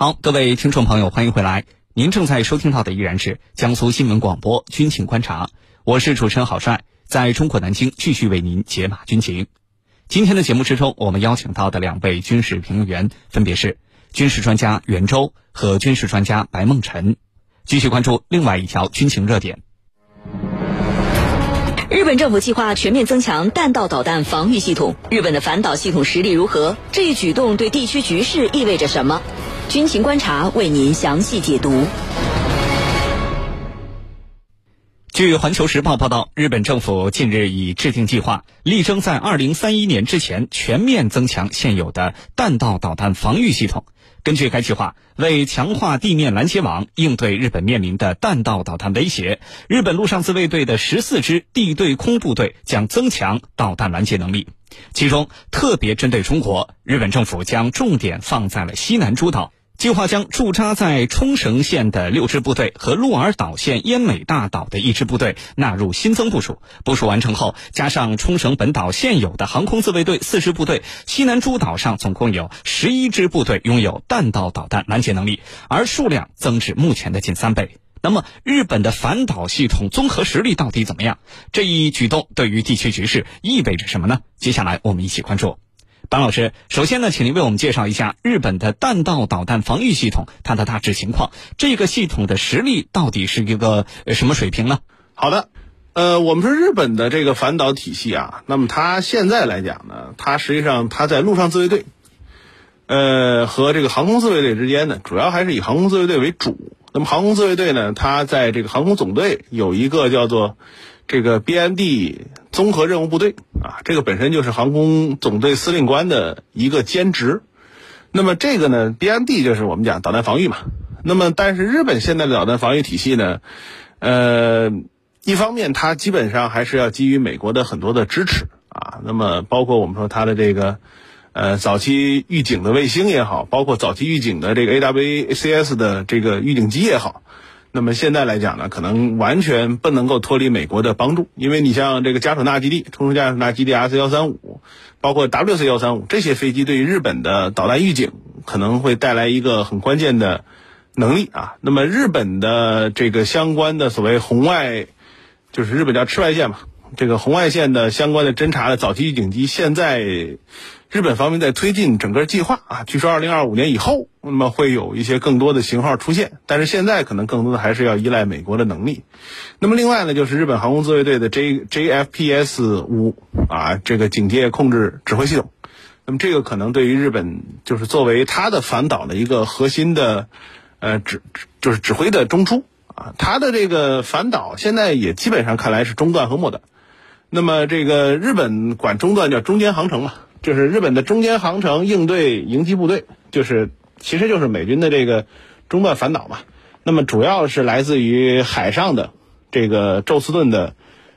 好，各位听众朋友，欢迎回来。您正在收听到的依然是江苏新闻广播《军情观察》，我是主持人郝帅，在中国南京继续为您解码军情。今天的节目之中，我们邀请到的两位军事评论员分别是军事专家袁周和军事专家白梦辰。继续关注另外一条军情热点。日本政府计划全面增强弹道导弹防御系统，日本的反导系统实力如何？这一举动对地区局势意味着什么？军情观察为您详细解读。据《环球时报》报道，日本政府近日已制定计划，力争在二零三一年之前全面增强现有的弹道导弹防御系统。根据该计划，为强化地面拦截网，应对日本面临的弹道导弹威胁，日本陆上自卫队的十四支地对空部队将增强导弹拦截能力。其中，特别针对中国，日本政府将重点放在了西南诸岛。计划将驻扎在冲绳县的六支部队和鹿儿岛县奄美大岛的一支部队纳入新增部署。部署完成后，加上冲绳本岛现有的航空自卫队四支部队，西南诸岛上总共有十一支部队拥有弹道导弹拦截能力，而数量增至目前的近三倍。那么，日本的反导系统综合实力到底怎么样？这一举动对于地区局势意味着什么呢？接下来我们一起关注。班老师，首先呢，请您为我们介绍一下日本的弹道导弹防御系统它的大致情况。这个系统的实力到底是一个什么水平呢？好的，呃，我们说日本的这个反导体系啊，那么它现在来讲呢，它实际上它在陆上自卫队，呃，和这个航空自卫队之间呢，主要还是以航空自卫队为主。那么航空自卫队呢，它在这个航空总队有一个叫做。这个 BMD 综合任务部队啊，这个本身就是航空总队司令官的一个兼职。那么这个呢，BMD 就是我们讲导弹防御嘛。那么但是日本现在的导弹防御体系呢，呃，一方面它基本上还是要基于美国的很多的支持啊。那么包括我们说它的这个呃早期预警的卫星也好，包括早期预警的这个 AWACS 的这个预警机也好。那么现在来讲呢，可能完全不能够脱离美国的帮助，因为你像这个加索纳基地、冲绳加索纳基地 S 幺三五，包括 WC 幺三五这些飞机，对于日本的导弹预警可能会带来一个很关键的能力啊。那么日本的这个相关的所谓红外，就是日本叫赤外线嘛，这个红外线的相关的侦察的早期预警机，现在。日本方面在推进整个计划啊，据说二零二五年以后，那么会有一些更多的型号出现，但是现在可能更多的还是要依赖美国的能力。那么另外呢，就是日本航空自卫队的 J JFPS 五啊，这个警戒控制指挥系统，那么这个可能对于日本就是作为它的反导的一个核心的呃指就是指挥的中枢啊，它的这个反导现在也基本上看来是中段和末段。那么这个日本管中段叫中间航程嘛。就是日本的中间航程应对迎击部队，就是其实就是美军的这个中断反导嘛。那么主要是来自于海上的这个宙斯盾的，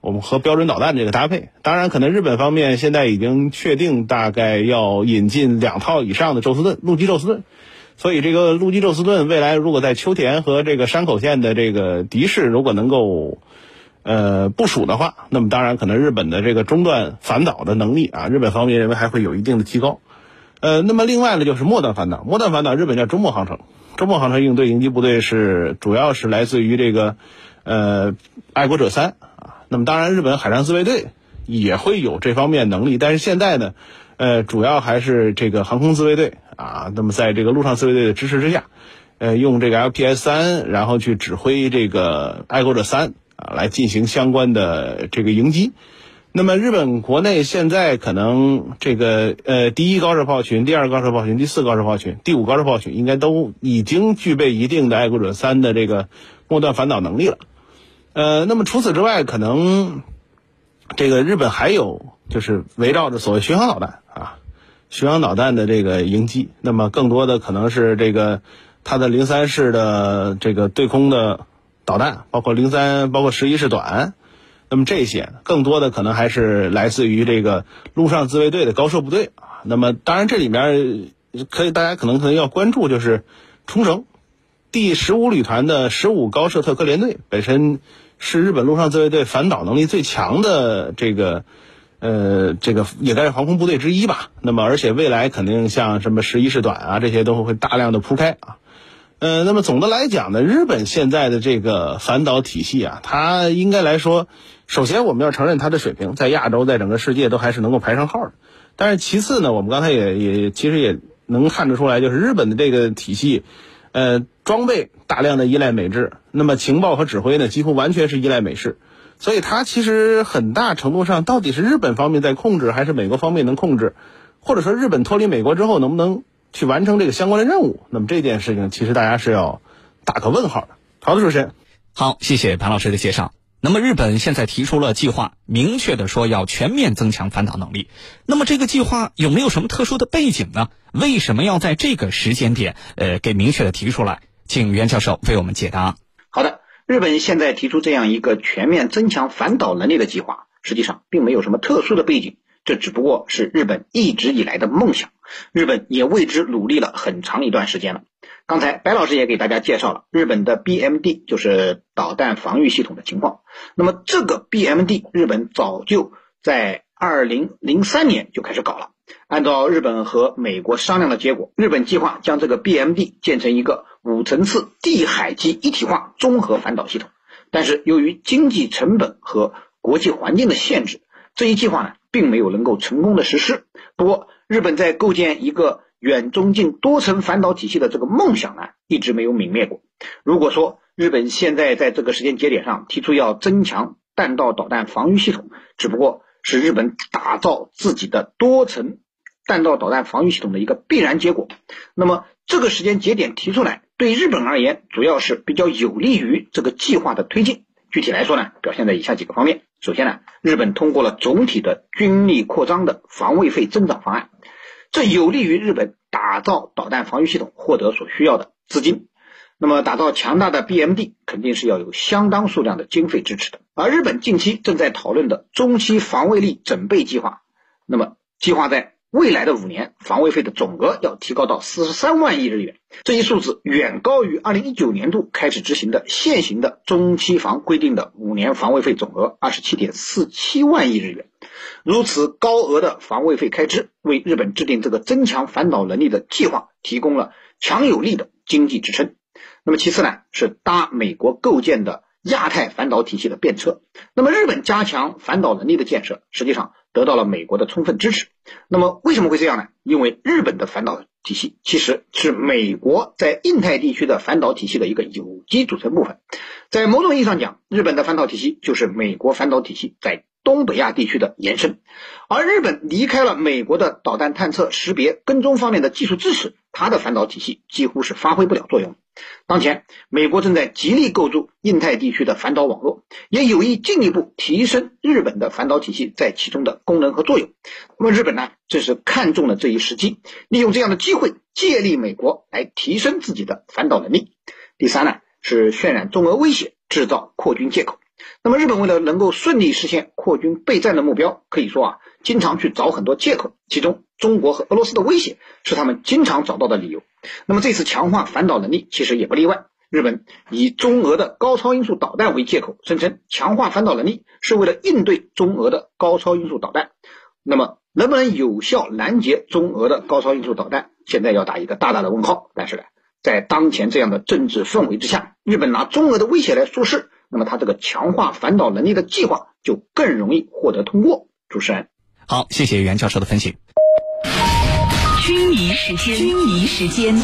我们和标准导弹这个搭配。当然，可能日本方面现在已经确定大概要引进两套以上的宙斯盾陆基宙斯盾，所以这个陆基宙斯盾未来如果在秋田和这个山口县的这个敌视如果能够。呃，部署的话，那么当然可能日本的这个中段反导的能力啊，日本方面认为还会有一定的提高。呃，那么另外呢，就是末段反导，末段反导日本叫中末航程，中末航程应对迎击部队是主要是来自于这个呃爱国者三啊。那么当然，日本海上自卫队也会有这方面能力，但是现在呢，呃，主要还是这个航空自卫队啊。那么在这个陆上自卫队的支持之下，呃，用这个 LPS 三，然后去指挥这个爱国者三。来进行相关的这个迎击。那么，日本国内现在可能这个呃，第一高射炮群、第二高射炮群、第四高射炮群、第五高射炮群，应该都已经具备一定的爱国者三的这个末段反导能力了。呃，那么除此之外，可能这个日本还有就是围绕着所谓巡航导弹啊，巡航导弹的这个迎击。那么，更多的可能是这个它的零三式的这个对空的。导弹包括零三，包括十一式短，那么这些更多的可能还是来自于这个陆上自卫队的高射部队啊。那么当然这里面可以大家可能可能要关注就是冲绳第十五旅团的十五高射特科联队，本身是日本陆上自卫队反导能力最强的这个呃这个也该是航空部队之一吧。那么而且未来肯定像什么十一式短啊这些都会大量的铺开啊。呃，那么总的来讲呢，日本现在的这个反导体系啊，它应该来说，首先我们要承认它的水平在亚洲，在整个世界都还是能够排上号的。但是其次呢，我们刚才也也其实也能看得出来，就是日本的这个体系，呃，装备大量的依赖美制，那么情报和指挥呢，几乎完全是依赖美式。所以它其实很大程度上到底是日本方面在控制，还是美国方面能控制，或者说日本脱离美国之后能不能？去完成这个相关的任务，那么这件事情其实大家是要打个问号的。好的，主持人，好，谢谢潘老师的介绍。那么日本现在提出了计划，明确的说要全面增强反导能力。那么这个计划有没有什么特殊的背景呢？为什么要在这个时间点，呃，给明确的提出来？请袁教授为我们解答。好的，日本现在提出这样一个全面增强反导能力的计划，实际上并没有什么特殊的背景。这只不过是日本一直以来的梦想，日本也为之努力了很长一段时间了。刚才白老师也给大家介绍了日本的 BMD，就是导弹防御系统的情况。那么这个 BMD，日本早就在二零零三年就开始搞了。按照日本和美国商量的结果，日本计划将这个 BMD 建成一个五层次地海基一体化综合反导系统。但是由于经济成本和国际环境的限制，这一计划呢？并没有能够成功的实施。不过，日本在构建一个远中近多层反导体系的这个梦想呢，一直没有泯灭过。如果说日本现在在这个时间节点上提出要增强弹道导弹防御系统，只不过是日本打造自己的多层弹道导弹防御系统的一个必然结果。那么，这个时间节点提出来，对日本而言，主要是比较有利于这个计划的推进。具体来说呢，表现在以下几个方面。首先呢，日本通过了总体的军力扩张的防卫费增长方案，这有利于日本打造导弹防御系统获得所需要的资金。那么，打造强大的 BMD 肯定是要有相当数量的经费支持的。而日本近期正在讨论的中期防卫力整备计划，那么计划在。未来的五年，防卫费的总额要提高到四十三万亿日元，这一数字远高于二零一九年度开始执行的现行的中期防规定的五年防卫费总额二十七点四七万亿日元。如此高额的防卫费开支，为日本制定这个增强反导能力的计划提供了强有力的经济支撑。那么其次呢，是搭美国构建的亚太反导体系的便车。那么日本加强反导能力的建设，实际上。得到了美国的充分支持，那么为什么会这样呢？因为日本的反导体系其实是美国在印太地区的反导体系的一个有机组成部分，在某种意义上讲，日本的反导体系就是美国反导体系在。东北亚地区的延伸，而日本离开了美国的导弹探测、识别、跟踪方面的技术支持，它的反导体系几乎是发挥不了作用。当前，美国正在极力构筑印太地区的反导网络，也有意进一步提升日本的反导体系在其中的功能和作用。那么，日本呢，正是看中了这一时机，利用这样的机会，借力美国来提升自己的反导能力。第三呢，是渲染中俄威胁，制造扩军借口。那么，日本为了能够顺利实现扩军备战的目标，可以说啊，经常去找很多借口。其中，中国和俄罗斯的威胁是他们经常找到的理由。那么，这次强化反导能力其实也不例外。日本以中俄的高超音速导弹为借口，声称强化反导能力是为了应对中俄的高超音速导弹。那么，能不能有效拦截中俄的高超音速导弹，现在要打一个大大的问号。但是呢，在当前这样的政治氛围之下，日本拿中俄的威胁来说事。那么，他这个强化反导能力的计划就更容易获得通过。主持人，好，谢谢袁教授的分析。军迷时间，军迷时间。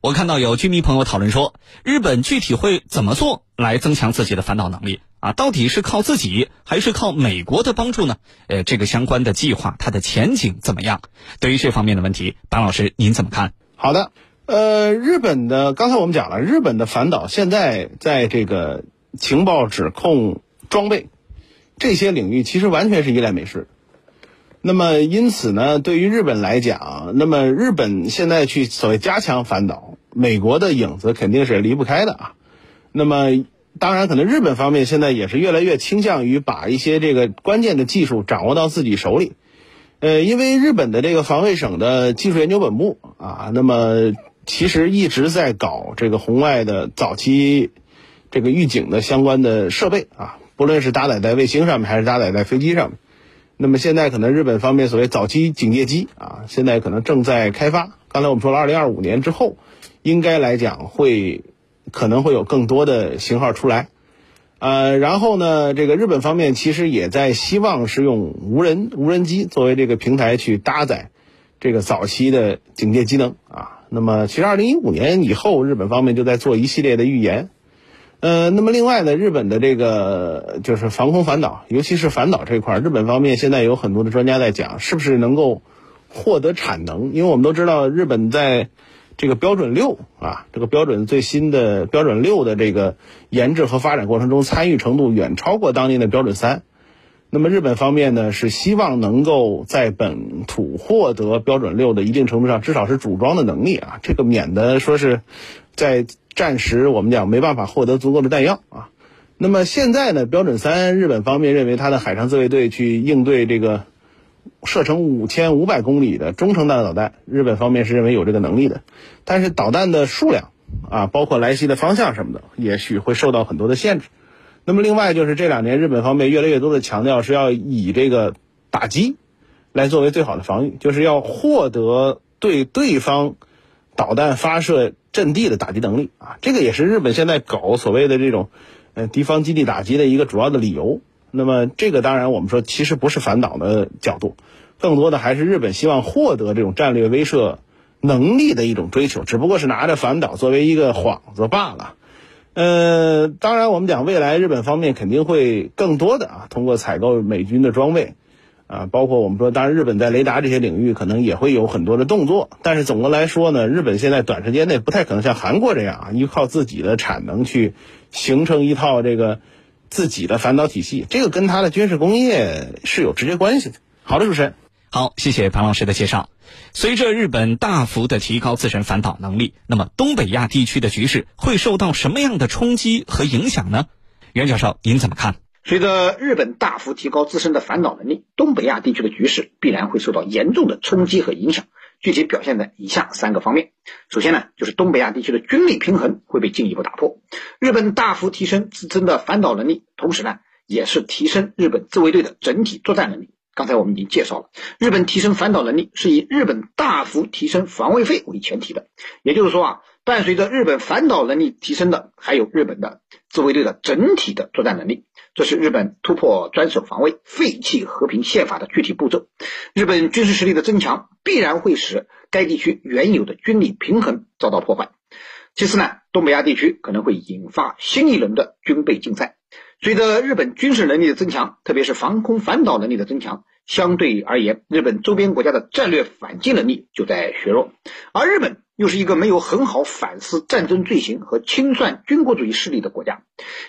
我看到有军迷朋友讨论说，日本具体会怎么做来增强自己的反导能力啊？到底是靠自己，还是靠美国的帮助呢？呃，这个相关的计划，它的前景怎么样？对于这方面的问题，白老师您怎么看？好的。呃，日本的刚才我们讲了，日本的反导现在在这个情报、指控、装备这些领域，其实完全是依赖美式。那么，因此呢，对于日本来讲，那么日本现在去所谓加强反导，美国的影子肯定是离不开的啊。那么，当然，可能日本方面现在也是越来越倾向于把一些这个关键的技术掌握到自己手里。呃，因为日本的这个防卫省的技术研究本部啊，那么。其实一直在搞这个红外的早期这个预警的相关的设备啊，不论是搭载在卫星上面还是搭载在飞机上面。那么现在可能日本方面所谓早期警戒机啊，现在可能正在开发。刚才我们说了，二零二五年之后，应该来讲会可能会有更多的型号出来。呃，然后呢，这个日本方面其实也在希望是用无人无人机作为这个平台去搭载这个早期的警戒机能啊。那么，其实二零一五年以后，日本方面就在做一系列的预言。呃，那么另外呢，日本的这个就是防空反导，尤其是反导这块，日本方面现在有很多的专家在讲，是不是能够获得产能？因为我们都知道，日本在这个标准六啊，这个标准最新的标准六的这个研制和发展过程中，参与程度远超过当年的标准三。那么日本方面呢，是希望能够在本土获得标准六的一定程度上，至少是组装的能力啊，这个免得说是在。暂时我们讲没办法获得足够的弹药啊，那么现在呢，标准三日本方面认为它的海上自卫队去应对这个射程五千五百公里的中程弹道导弹，日本方面是认为有这个能力的，但是导弹的数量啊，包括来袭的方向什么的，也许会受到很多的限制。那么另外就是这两年日本方面越来越多的强调是要以这个打击来作为最好的防御，就是要获得对对方导弹发射。阵地的打击能力啊，这个也是日本现在搞所谓的这种，呃，敌方基地打击的一个主要的理由。那么这个当然我们说其实不是反导的角度，更多的还是日本希望获得这种战略威慑能力的一种追求，只不过是拿着反导作为一个幌子罢了。呃，当然我们讲未来日本方面肯定会更多的啊，通过采购美军的装备。啊，包括我们说，当然日本在雷达这些领域可能也会有很多的动作，但是总的来说呢，日本现在短时间内不太可能像韩国这样啊，依靠自己的产能去形成一套这个自己的反导体系，这个跟它的军事工业是有直接关系的。好的，主持人，好，谢谢庞老师的介绍。随着日本大幅的提高自身反导能力，那么东北亚地区的局势会受到什么样的冲击和影响呢？袁教授，您怎么看？随着日本大幅提高自身的反导能力，东北亚地区的局势必然会受到严重的冲击和影响。具体表现在以下三个方面。首先呢，就是东北亚地区的军力平衡会被进一步打破。日本大幅提升自身的反导能力，同时呢，也是提升日本自卫队的整体作战能力。刚才我们已经介绍了，日本提升反导能力是以日本大幅提升防卫费为前提的。也就是说啊，伴随着日本反导能力提升的，还有日本的自卫队的整体的作战能力。这是日本突破专守防卫、废弃和平宪法的具体步骤。日本军事实力的增强必然会使该地区原有的军力平衡遭到破坏。其次呢，东北亚地区可能会引发新一轮的军备竞赛。随着日本军事能力的增强，特别是防空反导能力的增强，相对而言，日本周边国家的战略反击能力就在削弱。而日本又是一个没有很好反思战争罪行和清算军国主义势力的国家，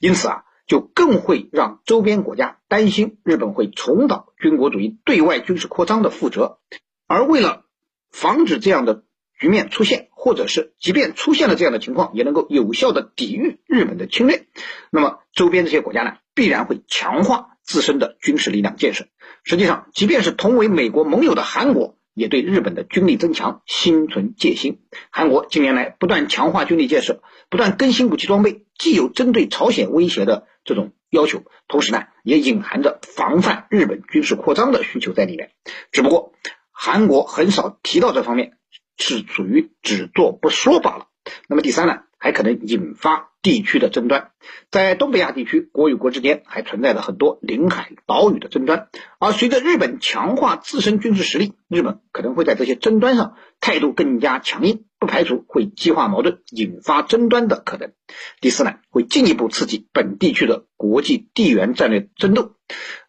因此啊。就更会让周边国家担心日本会重蹈军国主义对外军事扩张的覆辙，而为了防止这样的局面出现，或者是即便出现了这样的情况，也能够有效的抵御日本的侵略，那么周边这些国家呢，必然会强化自身的军事力量建设。实际上，即便是同为美国盟友的韩国。也对日本的军力增强心存戒心。韩国近年来不断强化军力建设，不断更新武器装备，既有针对朝鲜威胁的这种要求，同时呢，也隐含着防范日本军事扩张的需求在里面。只不过，韩国很少提到这方面，是属于只做不说罢了。那么第三呢，还可能引发。地区的争端，在东北亚地区，国与国之间还存在着很多领海岛屿的争端。而随着日本强化自身军事实力，日本可能会在这些争端上态度更加强硬，不排除会激化矛盾，引发争端的可能。第四呢，会进一步刺激本地区的国际地缘战略争斗。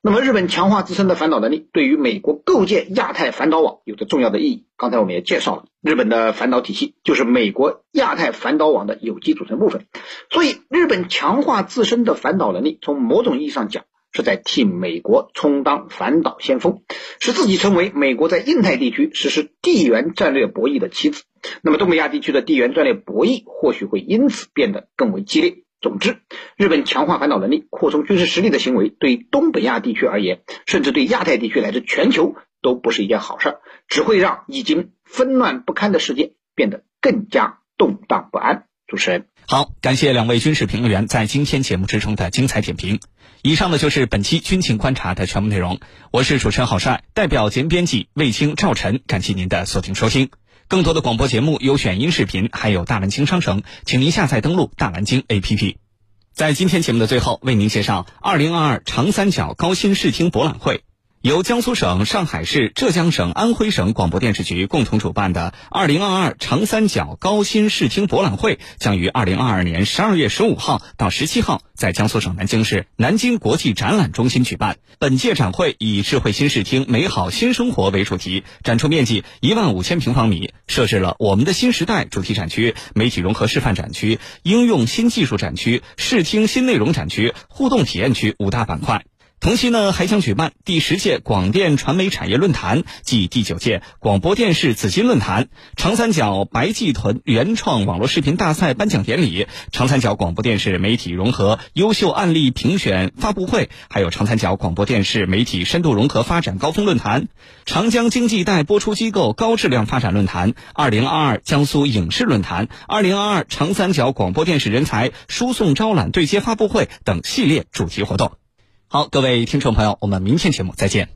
那么，日本强化自身的反导能力，对于美国构建亚太反导网有着重要的意义。刚才我们也介绍了，日本的反导体系就是美国亚太反导网的有机组成部分。所以，日本强化自身的反导能力，从某种意义上讲，是在替美国充当反导先锋，使自己成为美国在印太地区实施地缘战略博弈的棋子。那么，东北亚地区的地缘战略博弈或许会因此变得更为激烈。总之，日本强化反导能力、扩充军事实力的行为，对东北亚地区而言，甚至对亚太地区乃至全球，都不是一件好事，只会让已经纷乱不堪的世界变得更加动荡不安。主持人。好，感谢两位军事评论员在今天节目之中的精彩点评。以上呢就是本期军情观察的全部内容。我是主持人郝帅，代表节目编辑魏青、赵晨，感谢您的锁定收听。更多的广播节目、优选音视频，还有大蓝鲸商城，请您下载登录大蓝鲸 APP。在今天节目的最后，为您介绍二零二二长三角高新视听博览会。由江苏省、上海市、浙江省、安徽省广播电视局共同主办的2022长三角高新视听博览会，将于2022年12月15号到17号在江苏省南京市南京国际展览中心举办。本届展会以“智慧新视听，美好新生活”为主题，展出面积一万五千平方米，设置了“我们的新时代”主题展区、媒体融合示范展区、应用新技术展区、视听新内容展区、互动体验区五大板块。同期呢，还将举办第十届广电传媒产业论坛暨第九届广播电视紫金论坛、长三角白暨豚原创网络视频大赛颁奖典礼、长三角广播电视媒体融合优秀案例评选发布会，还有长三角广播电视媒体深度融合发展高峰论坛、长江经济带播出机构高质量发展论坛、二零二二江苏影视论坛、二零二二长三角广播电视人才输送招揽对接发布会等系列主题活动。好，各位听众朋友，我们明天节目再见。